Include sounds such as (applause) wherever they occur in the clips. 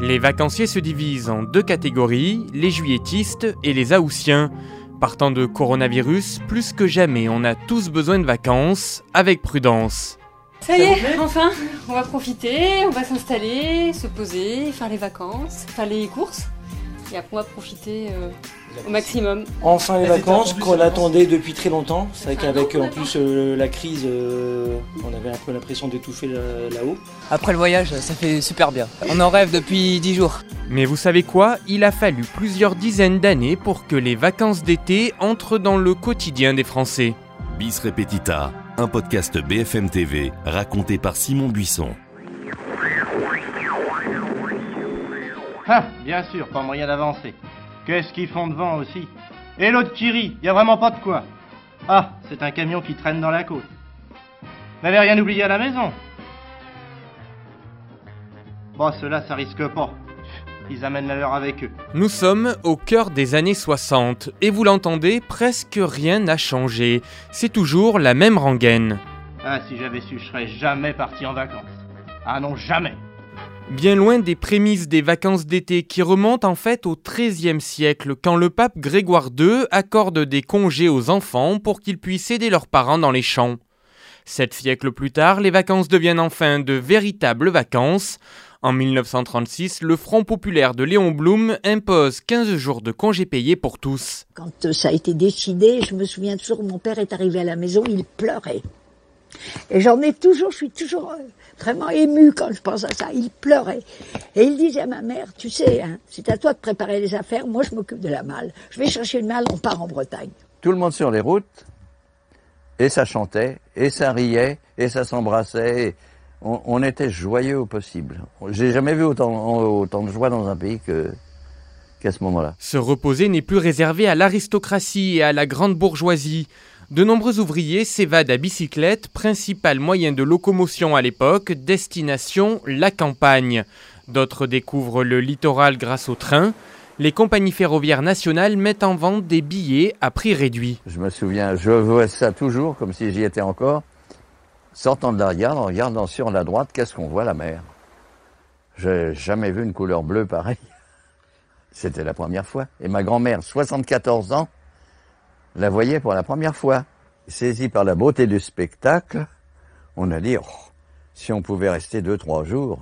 Les vacanciers se divisent en deux catégories, les juilletistes et les haussiens. Partant de coronavirus, plus que jamais, on a tous besoin de vacances, avec prudence. Ça y est, enfin, on va profiter, on va s'installer, se poser, faire les vacances, faire les courses. Et après, on va profiter euh, au maximum. Enfin les vacances qu'on attendait depuis très longtemps. C'est vrai qu'avec en plus euh, la crise, euh, on avait un peu l'impression d'étouffer là- là-haut. Après le voyage, ça fait super bien. On en rêve depuis 10 jours. Mais vous savez quoi? Il a fallu plusieurs dizaines d'années pour que les vacances d'été entrent dans le quotidien des Français. Bis Repetita, un podcast BFM TV raconté par Simon Buisson. Ah, bien sûr, pas moyen d'avancer. Qu'est-ce qu'ils font devant aussi? Et l'autre qui rit, y a vraiment pas de quoi. Ah, c'est un camion qui traîne dans la côte. N'avez rien oublié à la maison? Bon, ceux-là, ça risque pas. Ils amènent la leur avec eux. Nous sommes au cœur des années 60 et vous l'entendez, presque rien n'a changé. C'est toujours la même rengaine. Ah, si j'avais su, je serais jamais parti en vacances. Ah non, jamais Bien loin des prémices des vacances d'été qui remontent en fait au XIIIe siècle quand le pape Grégoire II accorde des congés aux enfants pour qu'ils puissent aider leurs parents dans les champs. Sept siècles plus tard, les vacances deviennent enfin de véritables vacances. En 1936, le Front populaire de Léon Blum impose 15 jours de congés payés pour tous. Quand ça a été décidé, je me souviens toujours, mon père est arrivé à la maison, il pleurait. Et j'en ai toujours, je suis toujours euh, vraiment émue quand je pense à ça. Il pleurait. Et il disait à ma mère, tu sais, hein, c'est à toi de préparer les affaires, moi je m'occupe de la malle. Je vais chercher une malle, on part en Bretagne. tout le monde sur les routes, et ça chantait, et ça riait, et ça s'embrassait. et On, on était joyeux au possible. J'ai jamais vu autant, autant de joie dans un pays que qu'à ce moment-là. Se reposer n'est plus réservé à l'aristocratie et à la grande bourgeoisie. De nombreux ouvriers s'évadent à bicyclette, principal moyen de locomotion à l'époque, destination la campagne. D'autres découvrent le littoral grâce au train. Les compagnies ferroviaires nationales mettent en vente des billets à prix réduit. Je me souviens, je vois ça toujours comme si j'y étais encore. Sortant de la gare, en regardant sur la droite, qu'est-ce qu'on voit la mer? J'ai jamais vu une couleur bleue pareille. (laughs) C'était la première fois. Et ma grand-mère, 74 ans, la voyait pour la première fois. Saisie par la beauté du spectacle, on a dit, oh, si on pouvait rester deux, trois jours.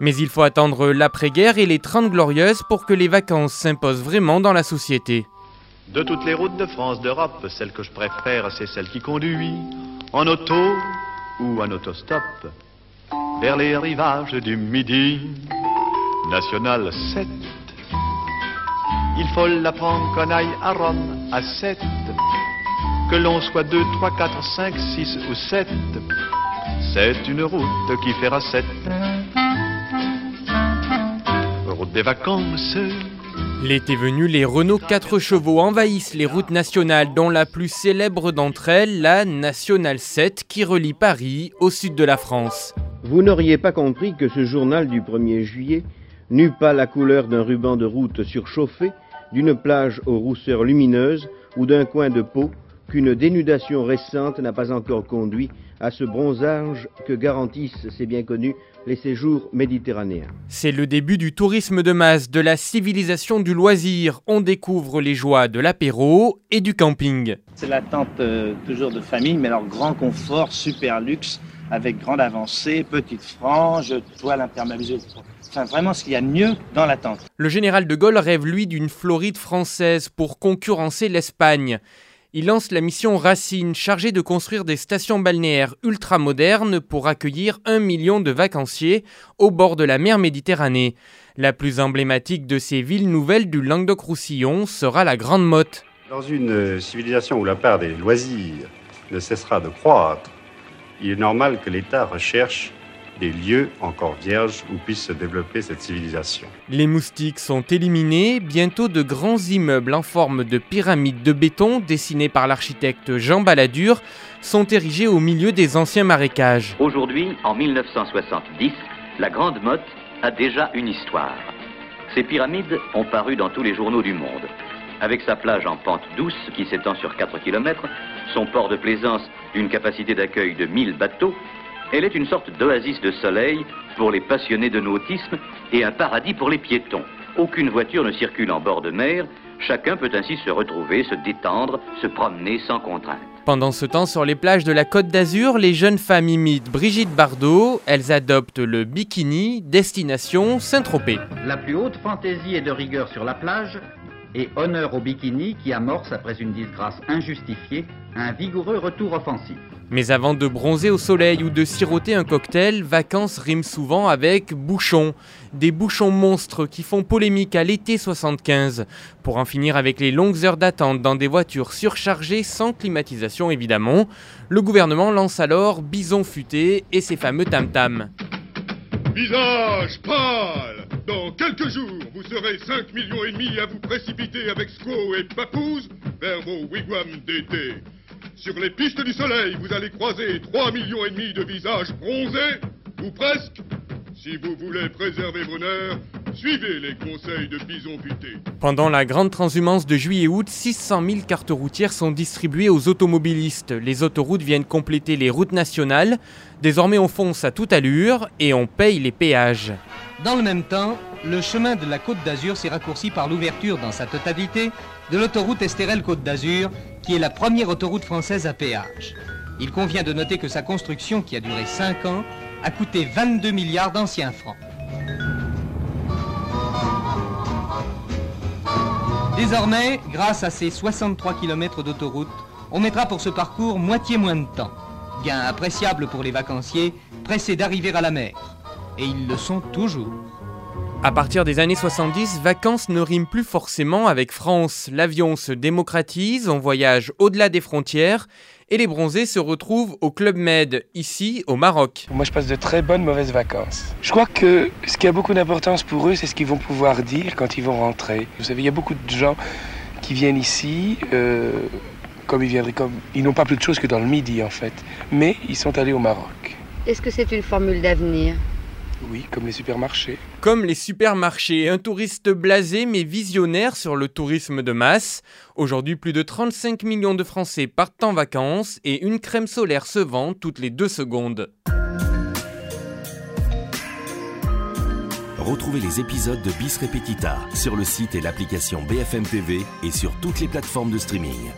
Mais il faut attendre l'après-guerre et les 30 glorieuses pour que les vacances s'imposent vraiment dans la société. De toutes les routes de France, d'Europe, celle que je préfère, c'est celle qui conduit en auto ou en autostop vers les rivages du Midi. National 7. Il faut l'apprendre qu'on aille à Rome à 7. Que l'on soit 2, 3, 4, 5, 6 ou 7. C'est une route qui fera 7. Route des vacances. L'été venu, les Renault 4 chevaux envahissent les routes nationales, dont la plus célèbre d'entre elles, la Nationale 7, qui relie Paris au sud de la France. Vous n'auriez pas compris que ce journal du 1er juillet n'eut pas la couleur d'un ruban de route surchauffé, d'une plage aux rousseurs lumineuses ou d'un coin de peau qu'une dénudation récente n'a pas encore conduit à ce bronzage que garantissent, c'est bien connu, les séjours méditerranéens. C'est le début du tourisme de masse, de la civilisation du loisir. On découvre les joies de l'apéro et du camping. C'est l'attente euh, toujours de famille, mais alors grand confort, super luxe, avec grande avancée, petite frange, toile imperméabilisée. Enfin, vraiment ce qu'il y a de mieux dans l'attente. Le général de Gaulle rêve, lui, d'une Floride française pour concurrencer l'Espagne. Il lance la mission Racine, chargée de construire des stations balnéaires ultramodernes pour accueillir un million de vacanciers au bord de la mer Méditerranée. La plus emblématique de ces villes nouvelles du Languedoc-Roussillon sera la Grande Motte. Dans une civilisation où la part des loisirs ne cessera de croître, il est normal que l'État recherche des lieux encore vierges où puisse se développer cette civilisation. Les moustiques sont éliminés, bientôt de grands immeubles en forme de pyramide de béton dessinés par l'architecte Jean Balladur sont érigés au milieu des anciens marécages. Aujourd'hui, en 1970, la Grande Motte a déjà une histoire. Ces pyramides ont paru dans tous les journaux du monde. Avec sa plage en pente douce qui s'étend sur 4 km, son port de plaisance d'une capacité d'accueil de 1000 bateaux, Elle est une sorte d'oasis de soleil pour les passionnés de nautisme et un paradis pour les piétons. Aucune voiture ne circule en bord de mer, chacun peut ainsi se retrouver, se détendre, se promener sans contrainte. Pendant ce temps, sur les plages de la Côte d'Azur, les jeunes femmes imitent Brigitte Bardot. Elles adoptent le bikini, destination Saint-Tropez. La plus haute fantaisie est de rigueur sur la plage et honneur au bikini qui amorce, après une disgrâce injustifiée, un vigoureux retour offensif. Mais avant de bronzer au soleil ou de siroter un cocktail, vacances riment souvent avec bouchons. Des bouchons monstres qui font polémique à l'été 75. Pour en finir avec les longues heures d'attente dans des voitures surchargées sans climatisation évidemment, le gouvernement lance alors Bison futé et ses fameux tam-tams. Visage pâle Dans quelques jours, vous serez 5 millions et demi à vous précipiter avec Squaw et Papouze vers vos wigwams d'été. Sur les pistes du soleil, vous allez croiser 3 millions et demi de visages bronzés, ou presque. Si vous voulez préserver vos nerfs, suivez les conseils de Bison Futé. Pendant la grande transhumance de juillet-août, 600 000 cartes routières sont distribuées aux automobilistes. Les autoroutes viennent compléter les routes nationales. Désormais, on fonce à toute allure et on paye les péages. Dans le même temps, le chemin de la Côte d'Azur s'est raccourci par l'ouverture dans sa totalité de l'autoroute Estérel-Côte d'Azur, qui est la première autoroute française à péage. Il convient de noter que sa construction, qui a duré 5 ans, a coûté 22 milliards d'anciens francs. Désormais, grâce à ces 63 km d'autoroute, on mettra pour ce parcours moitié moins de temps. Gain appréciable pour les vacanciers, pressés d'arriver à la mer. Et ils le sont toujours. À partir des années 70, vacances ne riment plus forcément avec France. L'avion se démocratise, on voyage au-delà des frontières et les bronzés se retrouvent au Club Med, ici au Maroc. Moi je passe de très bonnes mauvaises vacances. Je crois que ce qui a beaucoup d'importance pour eux, c'est ce qu'ils vont pouvoir dire quand ils vont rentrer. Vous savez, il y a beaucoup de gens qui viennent ici, euh, comme ils viendraient comme... Ils n'ont pas plus de choses que dans le midi en fait, mais ils sont allés au Maroc. Est-ce que c'est une formule d'avenir? Oui, comme les supermarchés. Comme les supermarchés, un touriste blasé mais visionnaire sur le tourisme de masse. Aujourd'hui, plus de 35 millions de Français partent en vacances et une crème solaire se vend toutes les deux secondes. Retrouvez les épisodes de Bis Repetita sur le site et l'application BFM TV et sur toutes les plateformes de streaming.